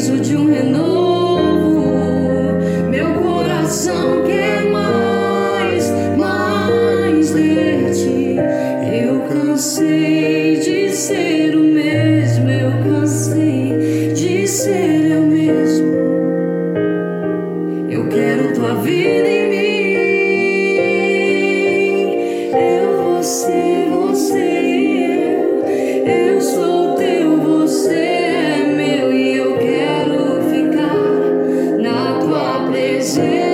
preciso de um renovo. Meu coração quer mais, mais de ti. Eu cansei de ser o mesmo, eu cansei de ser eu mesmo. Eu quero tua vida em see.